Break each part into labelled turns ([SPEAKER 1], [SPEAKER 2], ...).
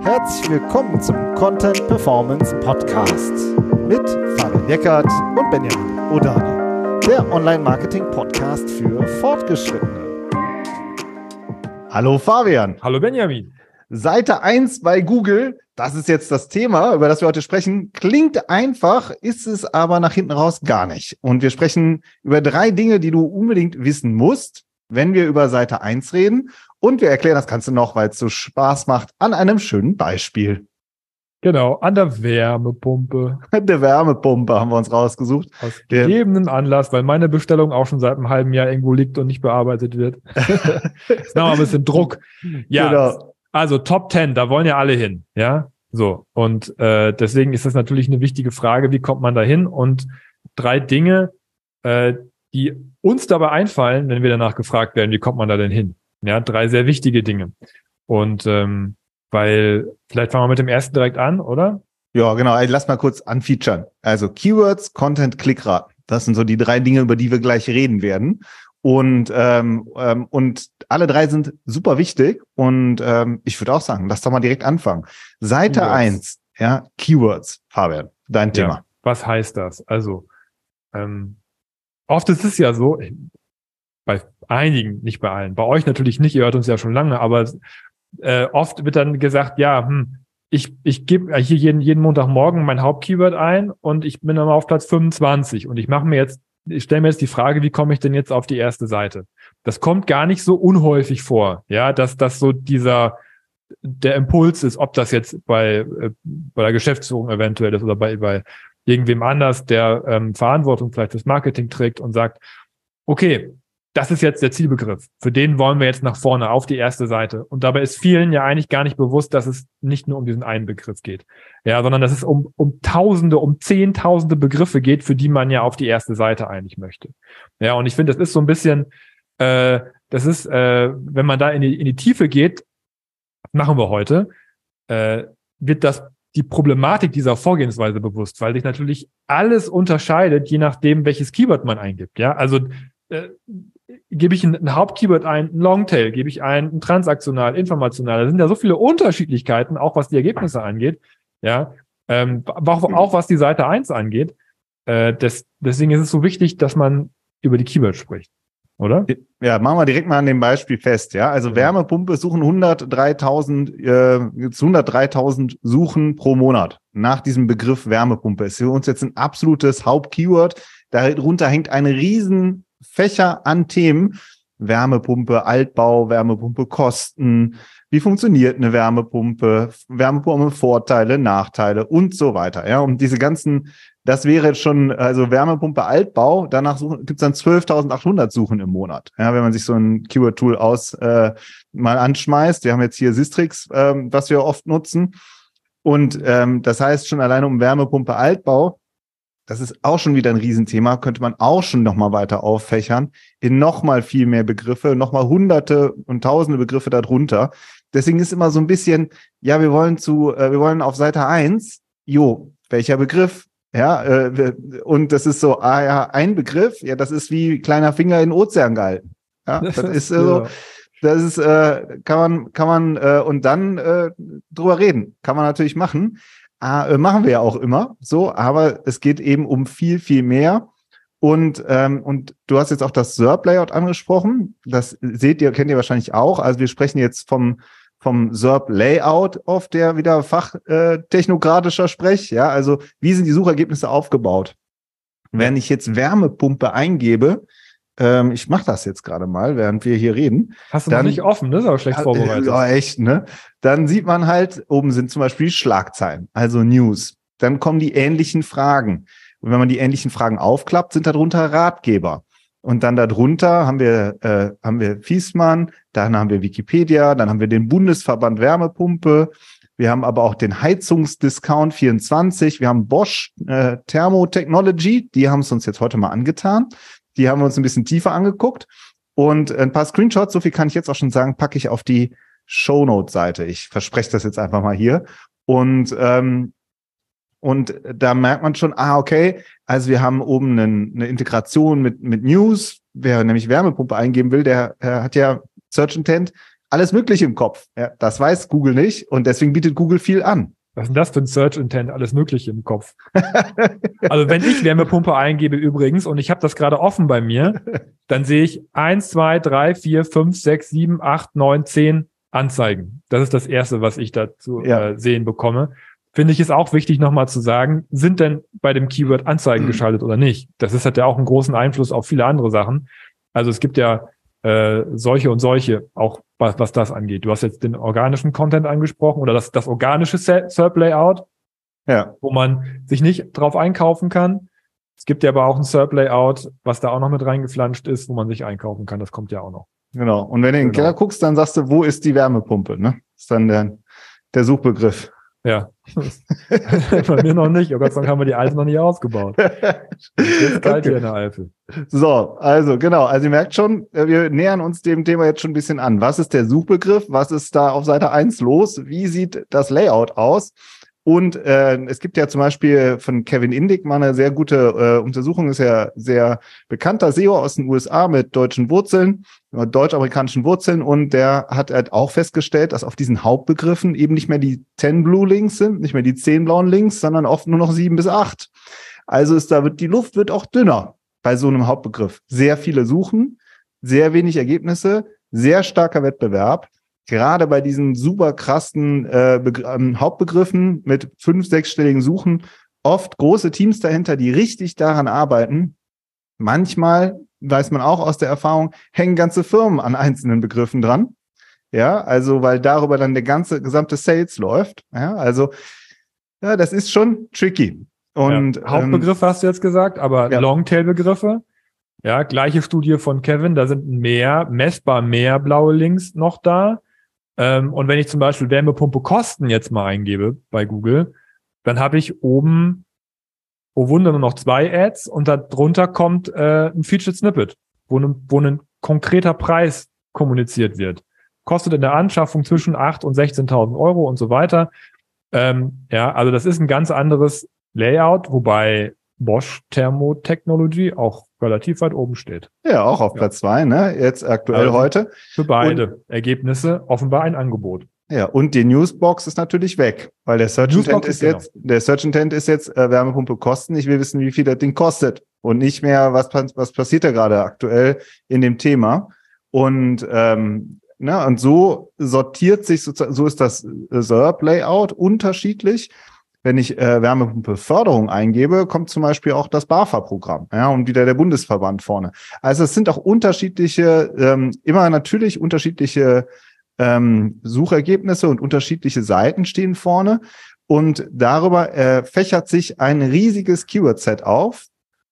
[SPEAKER 1] Herzlich willkommen zum Content Performance Podcast mit Fabian Eckert und Benjamin Odani, der Online-Marketing-Podcast für Fortgeschrittene. Hallo Fabian.
[SPEAKER 2] Hallo Benjamin.
[SPEAKER 1] Seite 1 bei Google, das ist jetzt das Thema, über das wir heute sprechen. Klingt einfach, ist es aber nach hinten raus gar nicht. Und wir sprechen über drei Dinge, die du unbedingt wissen musst, wenn wir über Seite 1 reden. Und wir erklären das Ganze noch, weil es so Spaß macht, an einem schönen Beispiel.
[SPEAKER 2] Genau, an der Wärmepumpe.
[SPEAKER 1] Der Wärmepumpe haben wir uns rausgesucht.
[SPEAKER 2] Aus gegebenen Anlass, weil meine Bestellung auch schon seit einem halben Jahr irgendwo liegt und nicht bearbeitet wird. Jetzt machen wir ein bisschen Druck. Ja, genau. also Top 10, da wollen ja alle hin. Ja, so. Und äh, deswegen ist das natürlich eine wichtige Frage, wie kommt man da hin? Und drei Dinge, äh, die uns dabei einfallen, wenn wir danach gefragt werden, wie kommt man da denn hin? Ja, drei sehr wichtige Dinge. Und ähm, weil, vielleicht fangen wir mit dem ersten direkt an, oder?
[SPEAKER 1] Ja, genau. Also lass mal kurz anfeaturen. Also Keywords, Content, Klickrate. Das sind so die drei Dinge, über die wir gleich reden werden. Und, ähm, ähm, und alle drei sind super wichtig. Und ähm, ich würde auch sagen, lass doch mal direkt anfangen. Seite Keywords. eins, ja, Keywords, Fabian, dein Thema. Ja,
[SPEAKER 2] was heißt das? Also, ähm, oft ist es ja so, bei einigen, nicht bei allen, bei euch natürlich nicht, ihr hört uns ja schon lange, aber äh, oft wird dann gesagt, ja, hm, ich, ich gebe hier jeden, jeden Montagmorgen mein Hauptkeyword ein und ich bin dann auf Platz 25 und ich mache mir jetzt, ich stelle mir jetzt die Frage, wie komme ich denn jetzt auf die erste Seite? Das kommt gar nicht so unhäufig vor, ja, dass das so dieser der Impuls ist, ob das jetzt bei, äh, bei der Geschäftsführung eventuell ist oder bei, bei irgendwem anders, der ähm, Verantwortung vielleicht das Marketing trägt und sagt, okay, das ist jetzt der Zielbegriff. Für den wollen wir jetzt nach vorne auf die erste Seite. Und dabei ist vielen ja eigentlich gar nicht bewusst, dass es nicht nur um diesen einen Begriff geht. Ja, sondern dass es um, um Tausende, um Zehntausende Begriffe geht, für die man ja auf die erste Seite eigentlich möchte. Ja, und ich finde, das ist so ein bisschen, äh, das ist, äh, wenn man da in die, in die Tiefe geht, machen wir heute, äh, wird das die Problematik dieser Vorgehensweise bewusst, weil sich natürlich alles unterscheidet, je nachdem, welches Keyword man eingibt. Ja, also äh, gebe ich ein, ein Hauptkeyword ein, ein Longtail, gebe ich ein, ein transaktional, informational. Da sind ja so viele Unterschiedlichkeiten, auch was die Ergebnisse angeht. Ja, ähm, auch, auch was die Seite 1 angeht. Äh, des, deswegen ist es so wichtig, dass man über die Keywords spricht. Oder?
[SPEAKER 1] Ja, machen wir direkt mal an dem Beispiel fest. Ja, also ja. Wärmepumpe suchen 103.000, äh, 103.000 Suchen pro Monat nach diesem Begriff Wärmepumpe. Ist für uns jetzt ein absolutes Hauptkeyword. Darunter hängt eine riesen Fächer an Themen. Wärmepumpe, Altbau, Wärmepumpe, Kosten, wie funktioniert eine Wärmepumpe, Wärmepumpe, Vorteile, Nachteile und so weiter. Ja, und diese ganzen, das wäre jetzt schon, also Wärmepumpe, Altbau, danach gibt es dann 12.800 Suchen im Monat. Ja, wenn man sich so ein Keyword-Tool aus äh, mal anschmeißt. Wir haben jetzt hier Sistrix, ähm, was wir oft nutzen. Und ähm, das heißt schon alleine um Wärmepumpe, Altbau das ist auch schon wieder ein Riesenthema, könnte man auch schon nochmal weiter auffächern, in nochmal viel mehr Begriffe, nochmal hunderte und tausende Begriffe darunter. Deswegen ist immer so ein bisschen, ja, wir wollen zu, äh, wir wollen auf Seite eins, jo, welcher Begriff? Ja, äh, und das ist so, ah ja, ein Begriff, ja, das ist wie kleiner Finger in Ozean gehalten. Ja, das ist äh, so, das ist, äh, kann man, kann man, äh, und dann äh, drüber reden. Kann man natürlich machen. Ah, äh, machen wir ja auch immer so, aber es geht eben um viel, viel mehr. Und, ähm, und du hast jetzt auch das SERP-Layout angesprochen. Das seht ihr, kennt ihr wahrscheinlich auch. Also wir sprechen jetzt vom, vom SERP-Layout oft, der wieder fachtechnokratischer Sprech. Ja, also wie sind die Suchergebnisse aufgebaut? Wenn ich jetzt Wärmepumpe eingebe, ähm, ich mache das jetzt gerade mal, während wir hier reden.
[SPEAKER 2] Hast du dann, noch nicht offen, ne? Ist aber schlecht vorbereitet.
[SPEAKER 1] Ja, echt, ne? Dann sieht man halt, oben sind zum Beispiel Schlagzeilen, also News. Dann kommen die ähnlichen Fragen. Und wenn man die ähnlichen Fragen aufklappt, sind darunter Ratgeber. Und dann darunter haben wir, äh, haben wir Fiesmann, dann haben wir Wikipedia, dann haben wir den Bundesverband Wärmepumpe, wir haben aber auch den Heizungsdiscount 24, wir haben Bosch äh, Thermotechnology, die haben es uns jetzt heute mal angetan. Die haben wir uns ein bisschen tiefer angeguckt. Und ein paar Screenshots, so viel kann ich jetzt auch schon sagen, packe ich auf die Shownote-Seite. Ich verspreche das jetzt einfach mal hier. Und, ähm, und da merkt man schon, ah, okay, also wir haben oben eine, eine Integration mit, mit News. Wer nämlich Wärmepumpe eingeben will, der, der hat ja Search Intent. alles Mögliche im Kopf. Ja, das weiß Google nicht und deswegen bietet Google viel an.
[SPEAKER 2] Was ist denn das für ein Search Intent? Alles Mögliche im Kopf. also wenn ich Wärmepumpe eingebe übrigens und ich habe das gerade offen bei mir, dann sehe ich eins, zwei, drei, vier, fünf, sechs, sieben, acht, neun, zehn Anzeigen. Das ist das Erste, was ich dazu ja. äh, sehen bekomme. Finde ich es auch wichtig, nochmal zu sagen, sind denn bei dem Keyword Anzeigen mhm. geschaltet oder nicht? Das ist, hat ja auch einen großen Einfluss auf viele andere Sachen. Also es gibt ja äh, solche und solche, auch was, was das angeht. Du hast jetzt den organischen Content angesprochen oder das, das organische SERP-Layout, ja. wo man sich nicht drauf einkaufen kann. Es gibt ja aber auch ein SERP-Layout, was da auch noch mit reingeflanscht ist, wo man sich einkaufen kann. Das kommt ja auch noch.
[SPEAKER 1] Genau. Und wenn du in den genau. Keller guckst, dann sagst du, wo ist die Wärmepumpe? Ne? Ist dann der, der Suchbegriff.
[SPEAKER 2] Ja. Bei mir noch nicht. Oh Gott sei Dank haben wir die alte noch nicht ausgebaut. Jetzt kalt okay. hier in der Eifel.
[SPEAKER 1] So, also genau. Also ihr merkt schon, äh, wir nähern uns dem Thema jetzt schon ein bisschen an. Was ist der Suchbegriff? Was ist da auf Seite eins los? Wie sieht das Layout aus? Und äh, es gibt ja zum Beispiel von Kevin Indig mal eine sehr gute äh, Untersuchung, ist ja sehr bekannter SEO aus den USA mit deutschen Wurzeln, äh, deutsch-amerikanischen Wurzeln. Und der hat halt auch festgestellt, dass auf diesen Hauptbegriffen eben nicht mehr die 10 Blue Links sind, nicht mehr die 10 blauen Links, sondern oft nur noch sieben bis acht. Also ist da wird die Luft wird auch dünner bei so einem Hauptbegriff. Sehr viele suchen, sehr wenig Ergebnisse, sehr starker Wettbewerb gerade bei diesen super krassen äh, ähm, Hauptbegriffen mit fünf, sechsstelligen Suchen oft große Teams dahinter, die richtig daran arbeiten. Manchmal, weiß man auch aus der Erfahrung, hängen ganze Firmen an einzelnen Begriffen dran. Ja, also weil darüber dann der ganze gesamte Sales läuft. Ja, also ja, das ist schon tricky. Und
[SPEAKER 2] ja, Hauptbegriffe ähm, hast du jetzt gesagt, aber ja. Longtail-Begriffe. Ja, gleiche Studie von Kevin, da sind mehr, messbar mehr blaue Links noch da. Ähm, und wenn ich zum Beispiel Wärmepumpe Kosten jetzt mal eingebe bei Google, dann habe ich oben, oh Wunder, nur noch zwei Ads und darunter kommt äh, ein Featured Snippet, wo, ne, wo ein konkreter Preis kommuniziert wird. Kostet in der Anschaffung zwischen 8 und 16.000 Euro und so weiter. Ähm, ja, also das ist ein ganz anderes Layout, wobei Bosch Thermotechnology auch relativ weit oben steht.
[SPEAKER 1] Ja, auch auf ja. Platz zwei, ne? Jetzt aktuell also heute.
[SPEAKER 2] Für beide und, Ergebnisse offenbar ein Angebot.
[SPEAKER 1] Ja, und die Newsbox ist natürlich weg, weil der Search Intent ist, jetzt, genau. der Search Intent ist jetzt äh, Wärmepumpe kosten. Ich will wissen, wie viel das Ding kostet und nicht mehr, was, was passiert da gerade aktuell in dem Thema. Und ähm, ne, und so sortiert sich sozusagen, so ist das äh, SERP-Layout unterschiedlich wenn ich äh, Wärmepumpeförderung eingebe, kommt zum Beispiel auch das BAFA-Programm, ja, und wieder der Bundesverband vorne. Also es sind auch unterschiedliche, ähm, immer natürlich unterschiedliche ähm, Suchergebnisse und unterschiedliche Seiten stehen vorne. Und darüber äh, fächert sich ein riesiges Keyword-Set auf.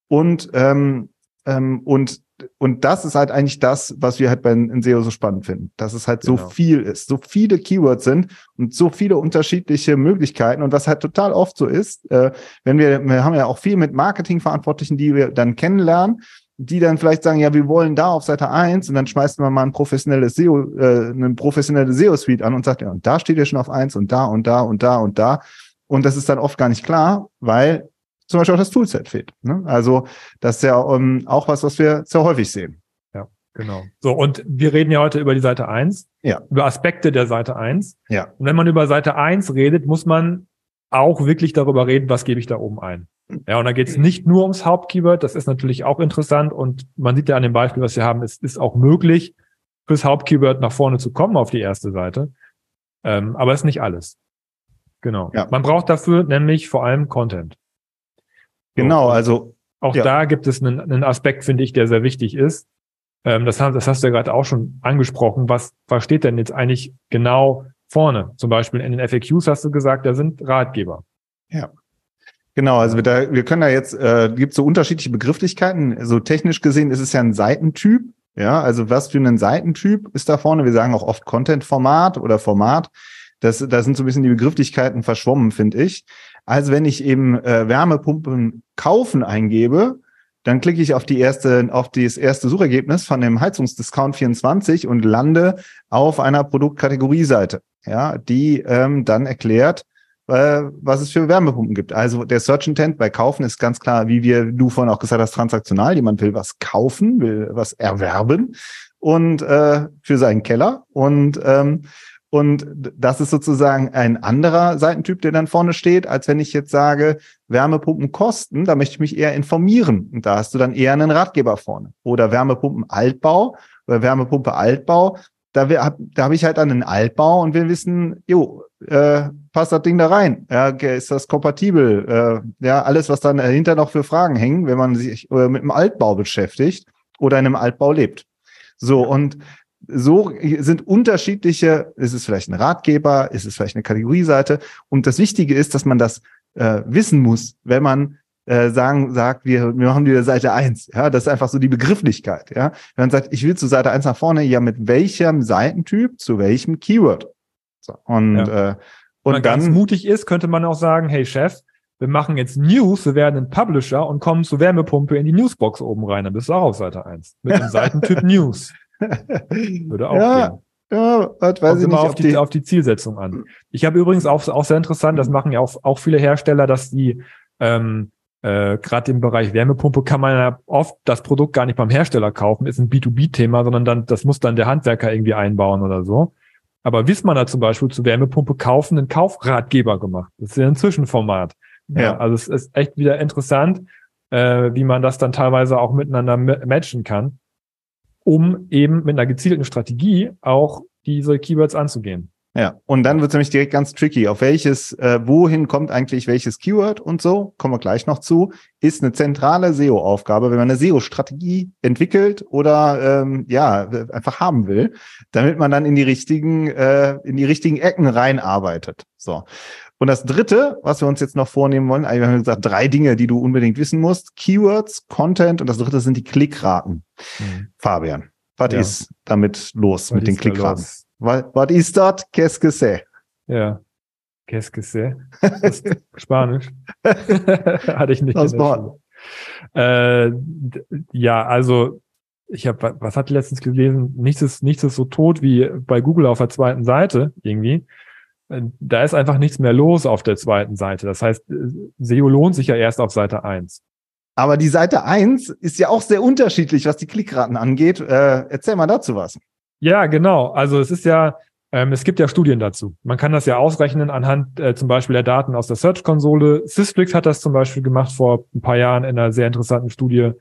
[SPEAKER 1] Und, ähm, ähm, und und das ist halt eigentlich das, was wir halt bei in SEO so spannend finden, dass es halt genau. so viel ist, so viele Keywords sind und so viele unterschiedliche Möglichkeiten und was halt total oft so ist, äh, wenn wir, wir haben ja auch viel mit Marketingverantwortlichen, die wir dann kennenlernen, die dann vielleicht sagen, ja, wir wollen da auf Seite eins und dann schmeißen wir mal ein professionelles SEO, äh, eine professionelle SEO-Suite an und sagt, ja, und da steht ja schon auf eins und da und da und da und da. Und das ist dann oft gar nicht klar, weil zum Beispiel auch das Toolset fehlt. Ne? Also das ist ja um, ähm, auch was, was wir sehr häufig sehen.
[SPEAKER 2] Ja, genau. So, und wir reden ja heute über die Seite 1, ja. über Aspekte der Seite 1. Ja. Und wenn man über Seite 1 redet, muss man auch wirklich darüber reden, was gebe ich da oben ein. Ja, und da geht es nicht nur ums Hauptkeyword, das ist natürlich auch interessant und man sieht ja an dem Beispiel, was wir haben, es ist auch möglich, fürs Hauptkeyword nach vorne zu kommen auf die erste Seite. Ähm, aber es ist nicht alles. Genau. Ja. Man braucht dafür nämlich vor allem Content.
[SPEAKER 1] Genau, also.
[SPEAKER 2] Auch ja. da gibt es einen, einen Aspekt, finde ich, der sehr wichtig ist. Ähm, das, das hast du ja gerade auch schon angesprochen. Was, was steht denn jetzt eigentlich genau vorne? Zum Beispiel in den FAQs hast du gesagt, da sind Ratgeber.
[SPEAKER 1] Ja. Genau, also wir, da, wir können da jetzt, äh, gibt so unterschiedliche Begrifflichkeiten. So also technisch gesehen ist es ja ein Seitentyp. Ja, also was für einen Seitentyp ist da vorne? Wir sagen auch oft Content-Format oder Format. Das, da sind so ein bisschen die Begrifflichkeiten verschwommen, finde ich. Also wenn ich eben äh, Wärmepumpen kaufen eingebe, dann klicke ich auf die erste, auf das erste Suchergebnis von dem Heizungsdiscount 24 und lande auf einer Produktkategorieseite, ja, die ähm, dann erklärt, äh, was es für Wärmepumpen gibt. Also der Search Intent bei Kaufen ist ganz klar, wie wir du vorhin auch gesagt hast, transaktional. Jemand will was kaufen, will was erwerben. und äh, für seinen Keller und ähm, und das ist sozusagen ein anderer Seitentyp, der dann vorne steht, als wenn ich jetzt sage, Wärmepumpen kosten, da möchte ich mich eher informieren. Und da hast du dann eher einen Ratgeber vorne. Oder Wärmepumpen Altbau oder Wärmepumpe Altbau. Da, da habe ich halt einen Altbau und wir wissen, jo, äh, passt das Ding da rein? Ja, ist das kompatibel? Äh, ja, alles, was dann dahinter noch für Fragen hängen, wenn man sich äh, mit einem Altbau beschäftigt oder in einem Altbau lebt. So, und so sind unterschiedliche, ist es vielleicht ein Ratgeber, ist es vielleicht eine Kategorieseite. Und das Wichtige ist, dass man das äh, wissen muss, wenn man äh, sagen, sagt, wir, wir machen wieder Seite eins. Ja, das ist einfach so die Begrifflichkeit. Ja, wenn man sagt, ich will zu Seite eins nach vorne, ja, mit welchem Seitentyp, zu welchem Keyword. So, und, ja. äh, und
[SPEAKER 2] wenn
[SPEAKER 1] man dann,
[SPEAKER 2] ganz mutig ist, könnte man auch sagen, hey Chef, wir machen jetzt News, wir werden ein Publisher und kommen zur Wärmepumpe in die Newsbox oben rein. Dann bist du auch auf Seite eins Mit dem Seitentyp News. Würde auch
[SPEAKER 1] ja,
[SPEAKER 2] gehen.
[SPEAKER 1] Ja, weiß
[SPEAKER 2] Kommt
[SPEAKER 1] ich
[SPEAKER 2] immer
[SPEAKER 1] nicht,
[SPEAKER 2] auf die, auf die Zielsetzung an. Ich habe übrigens auch, auch sehr interessant, das machen ja auch, auch viele Hersteller, dass die ähm, äh, gerade im Bereich Wärmepumpe kann man ja oft das Produkt gar nicht beim Hersteller kaufen, ist ein B2B-Thema, sondern dann, das muss dann der Handwerker irgendwie einbauen oder so. Aber Wismar hat zum Beispiel zu Wärmepumpe kaufen einen Kaufratgeber gemacht. Das ist ja ein Zwischenformat. Ja. ja also es ist echt wieder interessant, äh, wie man das dann teilweise auch miteinander matchen kann um eben mit einer gezielten Strategie auch diese Keywords anzugehen.
[SPEAKER 1] Ja, und dann wird es nämlich direkt ganz tricky. Auf welches, äh, wohin kommt eigentlich welches Keyword und so, kommen wir gleich noch zu, ist eine zentrale SEO-Aufgabe, wenn man eine SEO-Strategie entwickelt oder ähm, ja, einfach haben will, damit man dann in die richtigen, äh, in die richtigen Ecken reinarbeitet. So. Und das dritte, was wir uns jetzt noch vornehmen wollen, also wir haben gesagt, drei Dinge, die du unbedingt wissen musst. Keywords, Content und das dritte sind die Klickraten. Mhm. Fabian, was ja. ist damit los was mit den Klickraten? Was, ist das? Qu'est-ce que c'est?
[SPEAKER 2] Ja. Qu'est-ce que c'est? Spanisch. Hatte ich nicht. War. Äh, ja, also ich habe, was hat letztens gelesen? Nichts ist, nichts ist so tot wie bei Google auf der zweiten Seite irgendwie da ist einfach nichts mehr los auf der zweiten Seite. Das heißt, SEO lohnt sich ja erst auf Seite eins.
[SPEAKER 1] Aber die Seite eins ist ja auch sehr unterschiedlich, was die Klickraten angeht. Äh, erzähl mal dazu was.
[SPEAKER 2] Ja, genau. Also es ist ja, ähm, es gibt ja Studien dazu. Man kann das ja ausrechnen anhand äh, zum Beispiel der Daten aus der Search-Konsole. Systrix hat das zum Beispiel gemacht vor ein paar Jahren in einer sehr interessanten Studie,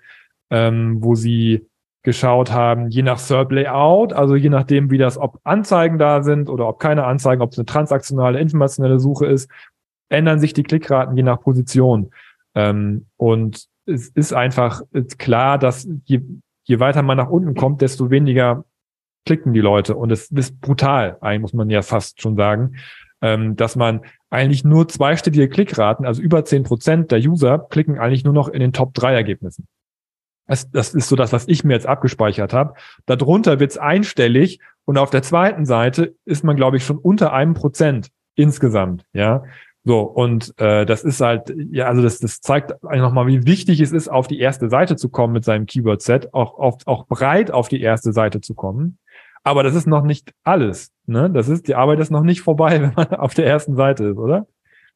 [SPEAKER 2] ähm, wo sie geschaut haben, je nach SERP-Layout, also je nachdem, wie das, ob Anzeigen da sind oder ob keine Anzeigen, ob es eine transaktionale, informationelle Suche ist, ändern sich die Klickraten je nach Position. Ähm, und es ist einfach klar, dass je, je weiter man nach unten kommt, desto weniger klicken die Leute. Und es ist brutal, eigentlich muss man ja fast schon sagen, ähm, dass man eigentlich nur zweistellige Klickraten, also über zehn Prozent der User klicken eigentlich nur noch in den Top drei Ergebnissen. Das, das ist so das, was ich mir jetzt abgespeichert habe. Darunter wird es einstellig und auf der zweiten Seite ist man, glaube ich, schon unter einem Prozent insgesamt. Ja, so und äh, das ist halt, ja, also das, das zeigt nochmal, wie wichtig es ist, auf die erste Seite zu kommen mit seinem Keyword-Set, auch, auf, auch breit auf die erste Seite zu kommen. Aber das ist noch nicht alles. Ne? Das ist, die Arbeit ist noch nicht vorbei, wenn man auf der ersten Seite ist, oder?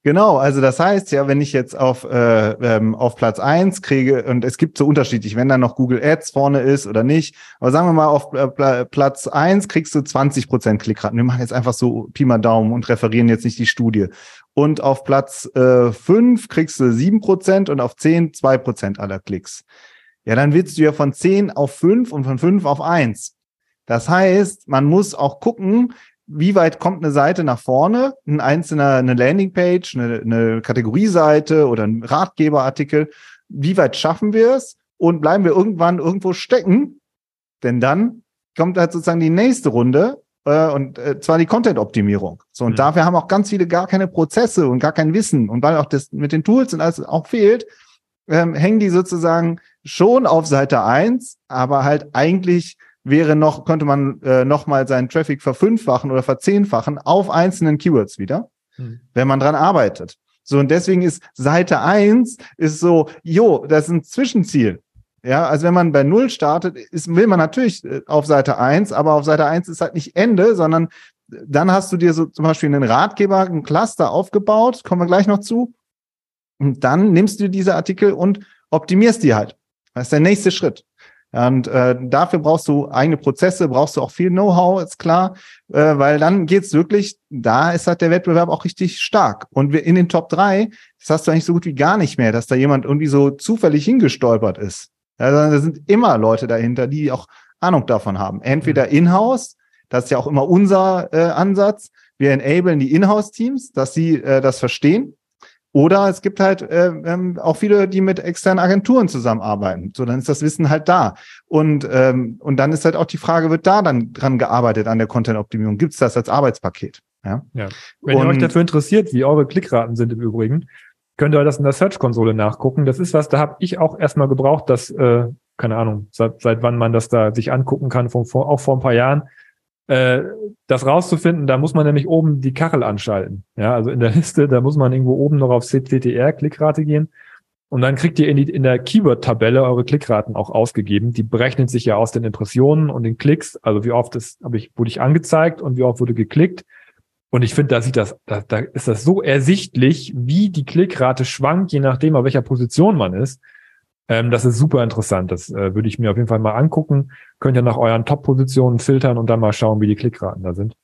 [SPEAKER 1] Genau, also das heißt ja, wenn ich jetzt auf, äh, ähm, auf Platz eins kriege, und es gibt so unterschiedlich, wenn da noch Google Ads vorne ist oder nicht, aber sagen wir mal, auf äh, Platz eins kriegst du 20 Prozent Klickraten. Wir machen jetzt einfach so Pi mal Daumen und referieren jetzt nicht die Studie. Und auf Platz äh, fünf kriegst du sieben Prozent und auf zehn zwei Prozent aller Klicks. Ja, dann willst du ja von zehn auf fünf und von fünf auf eins. Das heißt, man muss auch gucken, wie weit kommt eine Seite nach vorne, ein einzelner, eine Landingpage, eine, eine Kategorieseite oder ein Ratgeberartikel, wie weit schaffen wir es? Und bleiben wir irgendwann irgendwo stecken, denn dann kommt halt sozusagen die nächste Runde äh, und äh, zwar die Content-Optimierung. So und mhm. dafür haben auch ganz viele gar keine Prozesse und gar kein Wissen. Und weil auch das mit den Tools und alles auch fehlt, ähm, hängen die sozusagen schon auf Seite eins, aber halt eigentlich wäre noch, könnte man äh, nochmal seinen Traffic verfünffachen oder verzehnfachen auf einzelnen Keywords wieder, hm. wenn man dran arbeitet. So, und deswegen ist Seite eins ist so, jo, das ist ein Zwischenziel. Ja, also wenn man bei Null startet, ist, will man natürlich äh, auf Seite eins, aber auf Seite eins ist halt nicht Ende, sondern dann hast du dir so zum Beispiel einen Ratgeber, ein Cluster aufgebaut, kommen wir gleich noch zu. Und dann nimmst du diese Artikel und optimierst die halt. Das ist der nächste Schritt. Und äh, dafür brauchst du eigene Prozesse, brauchst du auch viel Know-how, ist klar, äh, weil dann geht's wirklich, da ist halt der Wettbewerb auch richtig stark. Und wir in den Top 3, das hast du eigentlich so gut wie gar nicht mehr, dass da jemand irgendwie so zufällig hingestolpert ist. Also da sind immer Leute dahinter, die auch Ahnung davon haben. Entweder mhm. in-house, das ist ja auch immer unser äh, Ansatz. Wir enablen die Inhouse-Teams, dass sie äh, das verstehen. Oder es gibt halt äh, ähm, auch viele, die mit externen Agenturen zusammenarbeiten. So, dann ist das Wissen halt da. Und, ähm, und dann ist halt auch die Frage, wird da dann dran gearbeitet an der Content-Optimierung? Gibt es das als Arbeitspaket? Ja.
[SPEAKER 2] ja. Wenn und, ihr euch dafür interessiert, wie eure Klickraten sind im Übrigen, könnt ihr das in der Search-Konsole nachgucken. Das ist was, da habe ich auch erstmal gebraucht, dass, äh, keine Ahnung, seit, seit wann man das da sich angucken kann, von, vor, auch vor ein paar Jahren äh, das rauszufinden, da muss man nämlich oben die Kachel anschalten. Ja, also in der Liste, da muss man irgendwo oben noch auf CTR Klickrate gehen. Und dann kriegt ihr in, die, in der Keyword-Tabelle eure Klickraten auch ausgegeben. Die berechnet sich ja aus den Impressionen und den Klicks. Also wie oft ist, habe ich, wurde ich angezeigt und wie oft wurde geklickt. Und ich finde, da sieht das, da, da ist das so ersichtlich, wie die Klickrate schwankt, je nachdem, auf welcher Position man ist. Ähm, das ist super interessant. Das äh, würde ich mir auf jeden Fall mal angucken. Könnt ihr nach euren Top-Positionen filtern und dann mal schauen, wie die Klickraten da sind.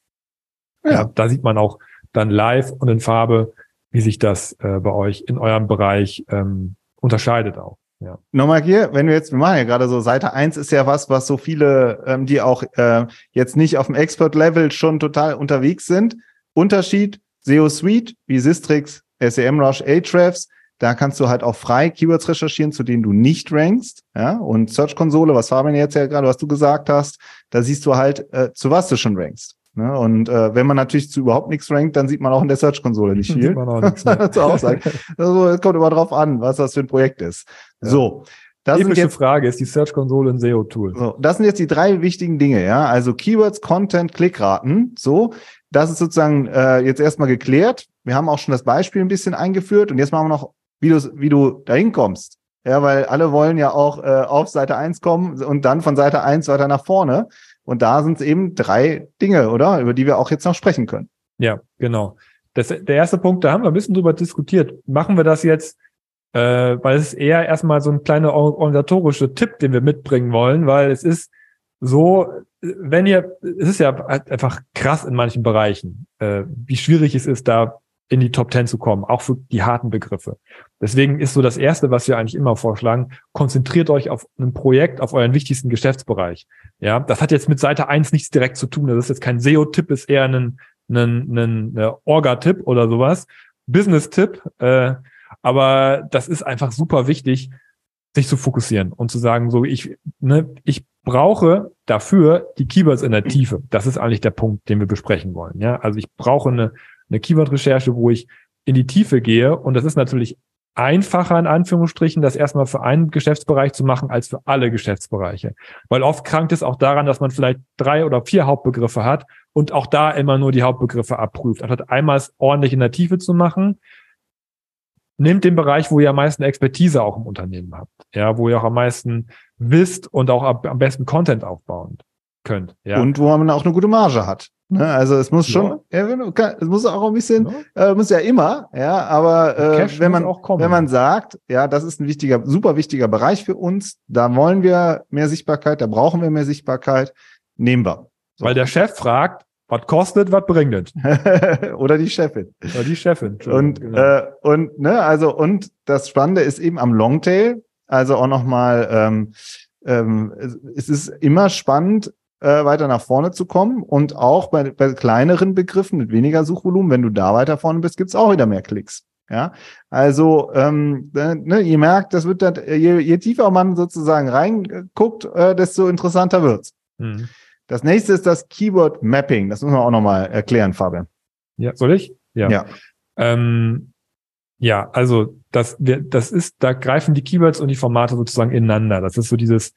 [SPEAKER 2] Ja. ja. da sieht man auch dann live und in Farbe, wie sich das äh, bei euch in eurem Bereich ähm, unterscheidet auch.
[SPEAKER 1] Ja. Nochmal hier, wenn wir jetzt, wir machen ja gerade so, Seite eins ist ja was, was so viele, ähm, die auch äh, jetzt nicht auf dem Expert-Level schon total unterwegs sind. Unterschied, SEO Suite wie Sistrix, SEMrush, Ahrefs, da kannst du halt auch frei Keywords recherchieren, zu denen du nicht rankst. Ja? Und Search Konsole, was Fabian jetzt ja gerade, was du gesagt hast, da siehst du halt, äh, zu was du schon rankst. Ne? Und äh, wenn man natürlich zu überhaupt nichts rankt, dann sieht man auch in der Search-Konsole nicht viel. Sieht man auch nichts, ne? Also, es kommt immer drauf an, was das für ein Projekt ist. Ja. So.
[SPEAKER 2] Das sind jetzt, Frage, ist die Search-Konsole ein SEO-Tool?
[SPEAKER 1] So, das sind jetzt die drei wichtigen Dinge, ja. Also Keywords, Content, Klickraten. So, das ist sozusagen äh, jetzt erstmal geklärt. Wir haben auch schon das Beispiel ein bisschen eingeführt und jetzt machen wir noch wie du, wie du dahin kommst. Ja, weil alle wollen ja auch äh, auf Seite eins kommen und dann von Seite eins weiter nach vorne. Und da sind es eben drei Dinge, oder? Über die wir auch jetzt noch sprechen können.
[SPEAKER 2] Ja, genau. Das, der erste Punkt, da haben wir ein bisschen drüber diskutiert. Machen wir das jetzt, äh, weil es ist eher erstmal so ein kleiner organisatorischer Tipp, den wir mitbringen wollen, weil es ist so, wenn ihr, es ist ja einfach krass in manchen Bereichen, äh, wie schwierig es ist, da in die Top 10 zu kommen, auch für die harten Begriffe. Deswegen ist so das Erste, was wir eigentlich immer vorschlagen, konzentriert euch auf ein Projekt, auf euren wichtigsten Geschäftsbereich. Ja, das hat jetzt mit Seite 1 nichts direkt zu tun. Das ist jetzt kein SEO-Tipp, ist eher ein, ein, ein, ein Orga-Tipp oder sowas. Business-Tipp. Äh, aber das ist einfach super wichtig, sich zu fokussieren und zu sagen, so ich, ne, ich brauche dafür die Keywords in der Tiefe. Das ist eigentlich der Punkt, den wir besprechen wollen. Ja, also ich brauche eine eine Keyword-Recherche, wo ich in die Tiefe gehe. Und das ist natürlich einfacher in Anführungsstrichen, das erstmal für einen Geschäftsbereich zu machen als für alle Geschäftsbereiche. Weil oft krankt es auch daran, dass man vielleicht drei oder vier Hauptbegriffe hat und auch da immer nur die Hauptbegriffe abprüft. Anstatt einmal ordentlich in der Tiefe zu machen, nimmt den Bereich, wo ihr am meisten Expertise auch im Unternehmen habt. Ja, wo ihr auch am meisten wisst und auch am besten Content aufbauen könnt. Ja.
[SPEAKER 1] Und wo man auch eine gute Marge hat. Ne? Also es muss schon, ja. Ja, es muss auch ein bisschen, ja. Äh, muss ja immer, ja, aber äh, wenn man wenn man sagt, ja, das ist ein wichtiger, super wichtiger Bereich für uns, da wollen wir mehr Sichtbarkeit, da brauchen wir mehr Sichtbarkeit, nehmen wir.
[SPEAKER 2] So. Weil der Chef fragt, was kostet, was bringt
[SPEAKER 1] es? Oder die Chefin.
[SPEAKER 2] Oder die Chefin.
[SPEAKER 1] Und genau. äh, und ne, also und das Spannende ist eben am Longtail, also auch nochmal, ähm, ähm, es ist immer spannend, äh, weiter nach vorne zu kommen. Und auch bei, bei kleineren Begriffen mit weniger Suchvolumen, wenn du da weiter vorne bist, gibt's auch wieder mehr Klicks. Ja, also ähm, ne, ne ihr merkt, das wird dann, je, je tiefer man sozusagen reinguckt, äh, desto interessanter wird's. Mhm. Das nächste ist das Keyword Mapping. Das müssen wir auch nochmal erklären, Fabian.
[SPEAKER 2] Ja, soll ich? Ja. Ja, ähm, ja also das, wir, das ist, da greifen die Keywords und die Formate sozusagen ineinander. Das ist so dieses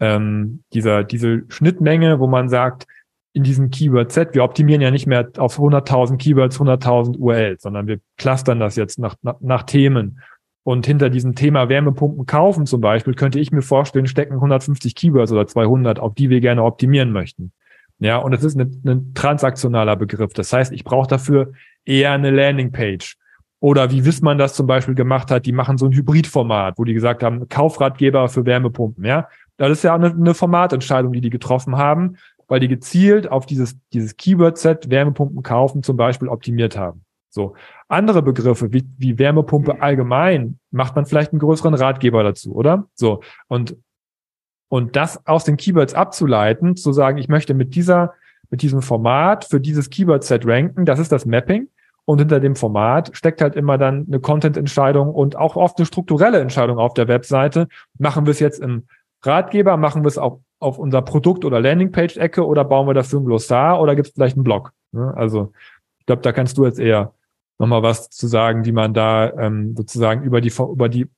[SPEAKER 2] ähm, dieser, diese Schnittmenge, wo man sagt, in diesem Keyword-Set, wir optimieren ja nicht mehr auf 100.000 Keywords, 100.000 URLs, sondern wir clustern das jetzt nach, nach, nach Themen. Und hinter diesem Thema Wärmepumpen kaufen zum Beispiel, könnte ich mir vorstellen, stecken 150 Keywords oder 200, auf die wir gerne optimieren möchten. Ja, und das ist ein, ein transaktionaler Begriff. Das heißt, ich brauche dafür eher eine Landingpage. Oder wie Wissmann das zum Beispiel gemacht hat, die machen so ein Hybridformat, wo die gesagt haben, Kaufratgeber für Wärmepumpen, ja Das ist ja eine, eine Formatentscheidung, die die getroffen haben, weil die gezielt auf dieses, dieses Keyword-Set Wärmepumpen kaufen zum Beispiel optimiert haben. So. Andere Begriffe wie, wie Wärmepumpe allgemein macht man vielleicht einen größeren Ratgeber dazu, oder? So. Und, und das aus den Keywords abzuleiten, zu sagen, ich möchte mit dieser, mit diesem Format für dieses Keyword-Set ranken, das ist das Mapping. Und hinter dem Format steckt halt immer dann eine Content-Entscheidung und auch oft eine strukturelle Entscheidung auf der Webseite. Machen wir es jetzt im Ratgeber, machen wir es auch auf unser Produkt- oder Landingpage-Ecke oder bauen wir dafür ein Glossar oder gibt es vielleicht einen Blog? Ne? Also ich glaube, da kannst du jetzt eher nochmal was zu sagen, wie man da ähm, sozusagen über die, über die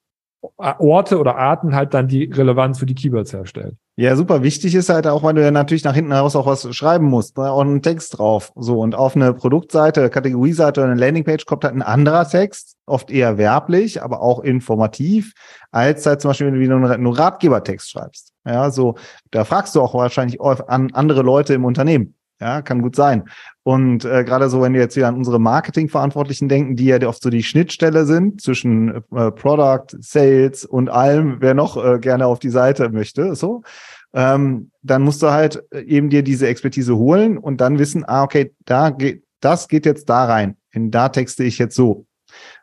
[SPEAKER 2] Orte oder Arten halt dann die Relevanz für die Keywords herstellt.
[SPEAKER 1] Ja, super wichtig ist halt auch, weil du ja natürlich nach hinten heraus auch was schreiben musst, ne? auch einen Text drauf. So, und auf eine Produktseite, Kategorieseite oder eine Landingpage kommt halt ein anderer Text, oft eher werblich, aber auch informativ, als halt zum Beispiel, wenn du wieder einen Ratgebertext schreibst. Ja, so, da fragst du auch wahrscheinlich an andere Leute im Unternehmen. Ja, kann gut sein. Und äh, gerade so, wenn wir jetzt wieder an unsere Marketingverantwortlichen denken, die ja oft so die Schnittstelle sind zwischen äh, Product, Sales und allem, wer noch äh, gerne auf die Seite möchte, so, ähm, dann musst du halt äh, eben dir diese Expertise holen und dann wissen, ah, okay, da geht, das geht jetzt da rein. In da texte ich jetzt so.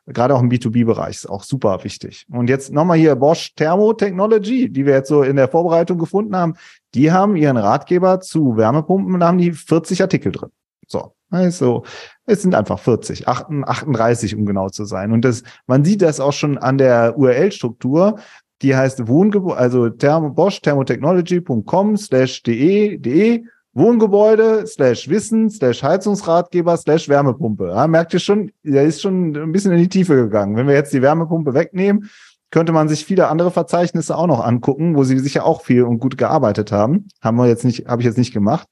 [SPEAKER 1] Gerade auch im B2B-Bereich ist auch super wichtig. Und jetzt nochmal hier Bosch Thermotechnology, die wir jetzt so in der Vorbereitung gefunden haben. Die haben ihren Ratgeber zu Wärmepumpen und da haben die 40 Artikel drin. So. Also, es sind einfach 40, 38, um genau zu sein. Und das, man sieht das auch schon an der URL-Struktur. Die heißt Wohngebäude, also Thermo, Bosch thermotechnology.com slash de, de Wohngebäude slash Wissen slash Heizungsratgeber slash Wärmepumpe. Ja, merkt ihr schon, der ist schon ein bisschen in die Tiefe gegangen. Wenn wir jetzt die Wärmepumpe wegnehmen, könnte man sich viele andere Verzeichnisse auch noch angucken, wo sie sicher auch viel und gut gearbeitet haben. Haben wir jetzt nicht, habe ich jetzt nicht gemacht.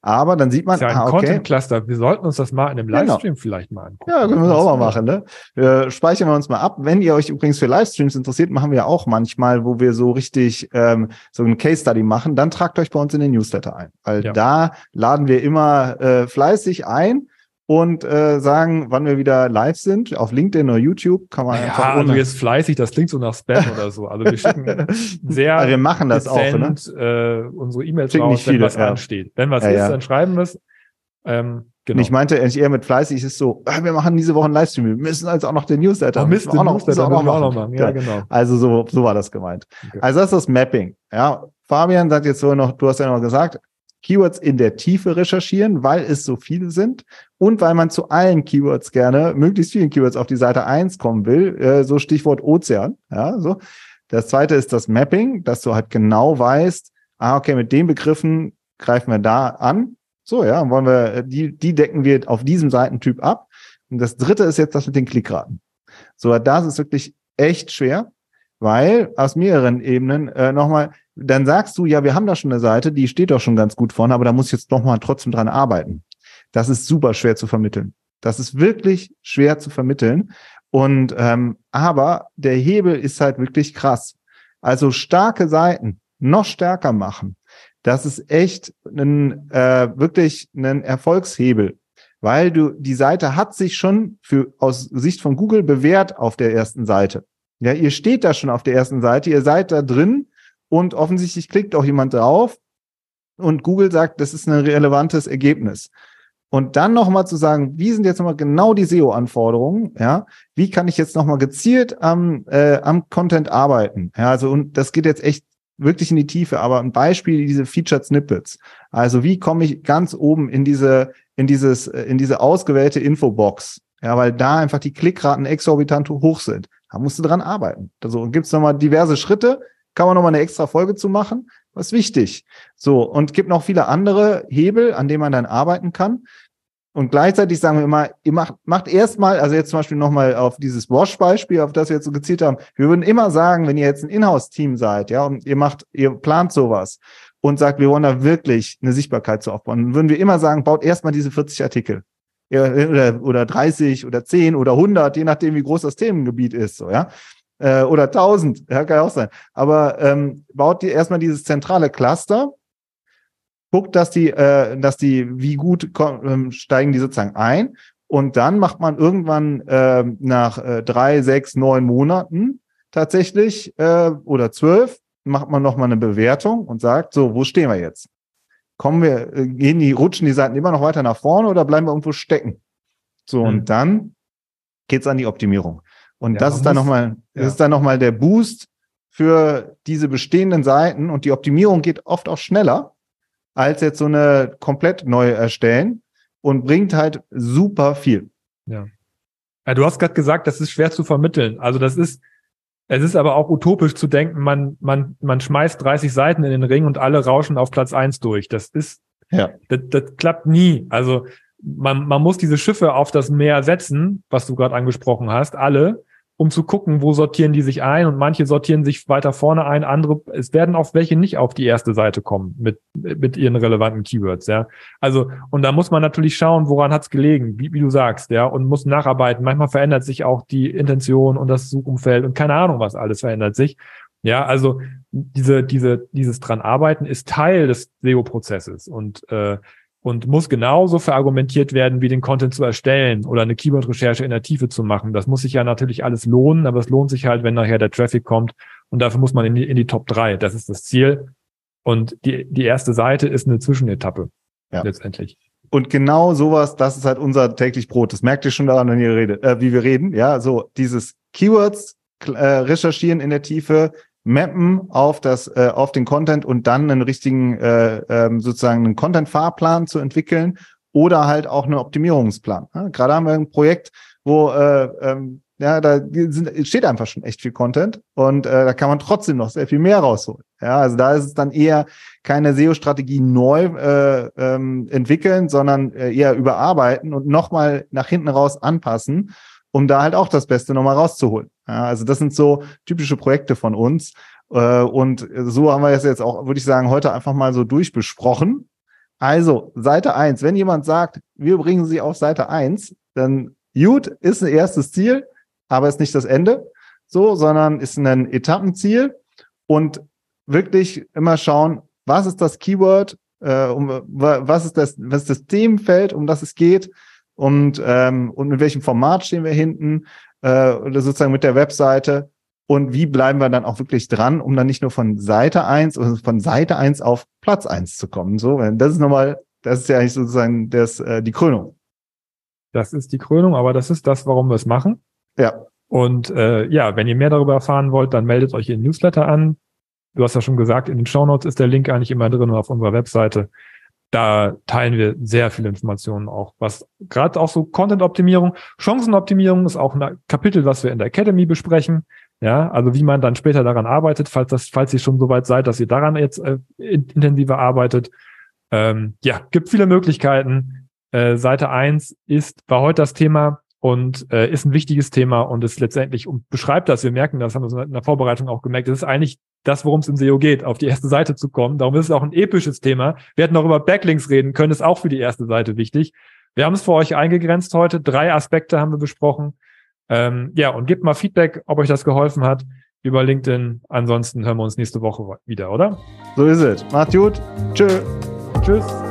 [SPEAKER 1] Aber dann sieht man,
[SPEAKER 2] ist ja ein ah, okay. Content Cluster. Wir sollten uns das mal in einem genau. Livestream genau. vielleicht mal angucken.
[SPEAKER 1] Ja, können wir auch mal machen, ne? Wir speichern wir uns mal ab. Wenn ihr euch übrigens für Livestreams interessiert, machen wir auch manchmal, wo wir so richtig ähm, so ein Case Study machen, dann tragt euch bei uns in den Newsletter ein. Weil ja. da laden wir immer äh, fleißig ein und äh, sagen, wann wir wieder live sind. Auf LinkedIn oder YouTube kann man
[SPEAKER 2] ja, einfach. Ja, also jetzt fleißig, das klingt so nach Spam oder so. Also wir schicken sehr.
[SPEAKER 1] Also wir machen das
[SPEAKER 2] dezent,
[SPEAKER 1] auch,
[SPEAKER 2] ne? äh, unsere E-Mails raus, nicht viele, wenn was ja. ansteht. Wenn was ja, ist, dann schreiben wir es.
[SPEAKER 1] Ähm, genau. Ich meinte eigentlich eher mit fleißig, es ist so, äh, wir machen diese Woche einen Livestream, wir müssen also auch noch den Newsletter.
[SPEAKER 2] Oh, Mist,
[SPEAKER 1] den auch
[SPEAKER 2] noch, Newsletter
[SPEAKER 1] auch noch, auch noch machen. Ja, genau. Also so, so war das gemeint. Okay. Also das ist das Mapping. Ja, Fabian sagt jetzt so noch, du hast ja noch gesagt, Keywords in der Tiefe recherchieren, weil es so viele sind und weil man zu allen Keywords gerne, möglichst vielen Keywords auf die Seite eins kommen will, äh, so Stichwort Ozean, ja, so. Das zweite ist das Mapping, dass du halt genau weißt, ah, okay, mit den Begriffen greifen wir da an. So, ja, wollen wir, äh, die, die decken wir auf diesem Seitentyp ab. Und das dritte ist jetzt das mit den Klickraten. So, das ist wirklich echt schwer, weil aus mehreren Ebenen äh, nochmal, dann sagst du, ja, wir haben da schon eine Seite, die steht doch schon ganz gut vorne, aber da muss ich jetzt noch mal trotzdem dran arbeiten. Das ist super schwer zu vermitteln. Das ist wirklich schwer zu vermitteln. Und ähm, aber der Hebel ist halt wirklich krass. Also starke Seiten noch stärker machen. Das ist echt ein äh, wirklich ein Erfolgshebel, weil du die Seite hat sich schon für aus Sicht von Google bewährt auf der ersten Seite. Ja, ihr steht da schon auf der ersten Seite, ihr seid da drin und offensichtlich klickt auch jemand drauf und Google sagt, das ist ein relevantes Ergebnis. Und dann nochmal zu sagen, wie sind jetzt nochmal genau die SEO-Anforderungen? Ja, wie kann ich jetzt nochmal gezielt am, äh, am Content arbeiten? Ja, also, und das geht jetzt echt wirklich in die Tiefe, aber ein Beispiel, diese Featured Snippets. Also, wie komme ich ganz oben in diese, in dieses, äh, in diese ausgewählte Infobox? Ja, weil da einfach die Klickraten exorbitant hoch sind. Da musst du dran arbeiten. Also gibt es nochmal diverse Schritte, kann man nochmal eine extra Folge zu machen. Was wichtig. So, und gibt noch viele andere Hebel, an denen man dann arbeiten kann. Und gleichzeitig sagen wir immer, ihr macht, macht erstmal, also jetzt zum Beispiel nochmal auf dieses Wash-Beispiel, auf das wir jetzt so gezielt haben. Wir würden immer sagen, wenn ihr jetzt ein Inhouse-Team seid, ja, und ihr macht, ihr plant sowas und sagt, wir wollen da wirklich eine Sichtbarkeit zu aufbauen, dann würden wir immer sagen, baut erstmal diese 40 Artikel. Oder, oder 30 oder 10 oder 100, je nachdem, wie groß das Themengebiet ist, so, ja äh, oder 1000, ja, kann ja auch sein. Aber ähm, baut die erstmal dieses zentrale Cluster, guckt, dass die, äh, dass die, wie gut ähm, steigen die sozusagen ein. Und dann macht man irgendwann äh, nach äh, drei, sechs, neun Monaten tatsächlich äh, oder zwölf macht man nochmal eine Bewertung und sagt, so, wo stehen wir jetzt? Kommen wir, äh, gehen die, rutschen die Seiten immer noch weiter nach vorne oder bleiben wir irgendwo stecken? So, mhm. und dann geht's an die Optimierung. Und ja, das ist dann nochmal, ja. das ist dann nochmal der Boost für diese bestehenden Seiten und die Optimierung geht oft auch schneller als jetzt so eine komplett neue erstellen und bringt halt super viel.
[SPEAKER 2] Ja. ja du hast gerade gesagt, das ist schwer zu vermitteln. Also das ist, es ist aber auch utopisch zu denken, man, man, man schmeißt 30 Seiten in den Ring und alle rauschen auf Platz eins durch. Das ist, ja. das, das klappt nie. Also man, man muss diese Schiffe auf das Meer setzen, was du gerade angesprochen hast, alle, um zu gucken, wo sortieren die sich ein und manche sortieren sich weiter vorne ein, andere, es werden auch welche nicht auf die erste Seite kommen mit, mit ihren relevanten Keywords, ja. Also, und da muss man natürlich schauen, woran hat's gelegen, wie, wie du sagst, ja, und muss nacharbeiten. Manchmal verändert sich auch die Intention und das Suchumfeld und keine Ahnung, was alles verändert sich. Ja, also diese, diese, dieses dran arbeiten ist Teil des SEO-Prozesses und äh, und muss genauso verargumentiert werden, wie den Content zu erstellen oder eine Keyword-Recherche in der Tiefe zu machen. Das muss sich ja natürlich alles lohnen, aber es lohnt sich halt, wenn nachher der Traffic kommt und dafür muss man in die, in die Top 3. Das ist das Ziel. Und die, die erste Seite ist eine Zwischenetappe ja. letztendlich.
[SPEAKER 1] Und genau sowas, das ist halt unser täglich Brot. Das merkt ihr schon daran, wenn ihr redet, äh, wie wir reden. Ja, so dieses Keywords äh, recherchieren in der Tiefe, mappen auf das, äh, auf den Content und dann einen richtigen, äh, ähm, sozusagen einen Content-Fahrplan zu entwickeln oder halt auch einen Optimierungsplan. Ja, gerade haben wir ein Projekt, wo äh, ähm, ja, da sind, steht einfach schon echt viel Content und äh, da kann man trotzdem noch sehr viel mehr rausholen. Ja, also da ist es dann eher keine SEO-Strategie neu äh, ähm, entwickeln, sondern äh, eher überarbeiten und nochmal nach hinten raus anpassen, um da halt auch das Beste nochmal rauszuholen. Also das sind so typische Projekte von uns. Äh, und so haben wir es jetzt auch, würde ich sagen, heute einfach mal so durchbesprochen. Also, Seite eins. Wenn jemand sagt, wir bringen sie auf Seite eins, dann gut, ist ein erstes Ziel, aber ist nicht das Ende, so, sondern ist ein Etappenziel und wirklich immer schauen, was ist das Keyword, äh, um, was ist das, was ist das Themenfeld, um das es geht und, ähm, und mit welchem Format stehen wir hinten, äh, oder sozusagen mit der Webseite und wie bleiben wir dann auch wirklich dran, um dann nicht nur von Seite eins oder von Seite eins auf Platz eins zu kommen. So, das ist nochmal, das ist ja eigentlich sozusagen das, äh, die Krönung.
[SPEAKER 2] Das ist die Krönung, aber das ist das, warum wir es machen.
[SPEAKER 1] Ja.
[SPEAKER 2] Und äh, ja, wenn ihr mehr darüber erfahren wollt, dann meldet euch in Newsletter an. Du hast ja schon gesagt, in den Show Notes ist der Link eigentlich immer drin auf unserer Webseite da teilen wir sehr viele Informationen auch, was gerade auch so Content-Optimierung, Chancenoptimierung ist auch ein Kapitel, was wir in der Academy besprechen. Ja, also wie man dann später daran arbeitet, falls das, falls ihr schon so weit seid, dass ihr daran jetzt äh, intensiver arbeitet. Ähm, ja, gibt viele Möglichkeiten. Äh, Seite eins ist, war heute das Thema und äh, ist ein wichtiges Thema und ist letztendlich und beschreibt das. Wir merken das, haben wir in der Vorbereitung auch gemerkt. Es ist eigentlich das, worum es im SEO geht, auf die erste Seite zu kommen. Darum ist es auch ein episches Thema. Wir hätten noch über Backlinks reden können, ist auch für die erste Seite wichtig. Wir haben es für euch eingegrenzt heute. Drei Aspekte haben wir besprochen. Ähm, ja, und gebt mal Feedback, ob euch das geholfen hat über LinkedIn. Ansonsten hören wir uns nächste Woche wieder, oder?
[SPEAKER 1] So ist es. Macht gut. Tschö. Tschüss.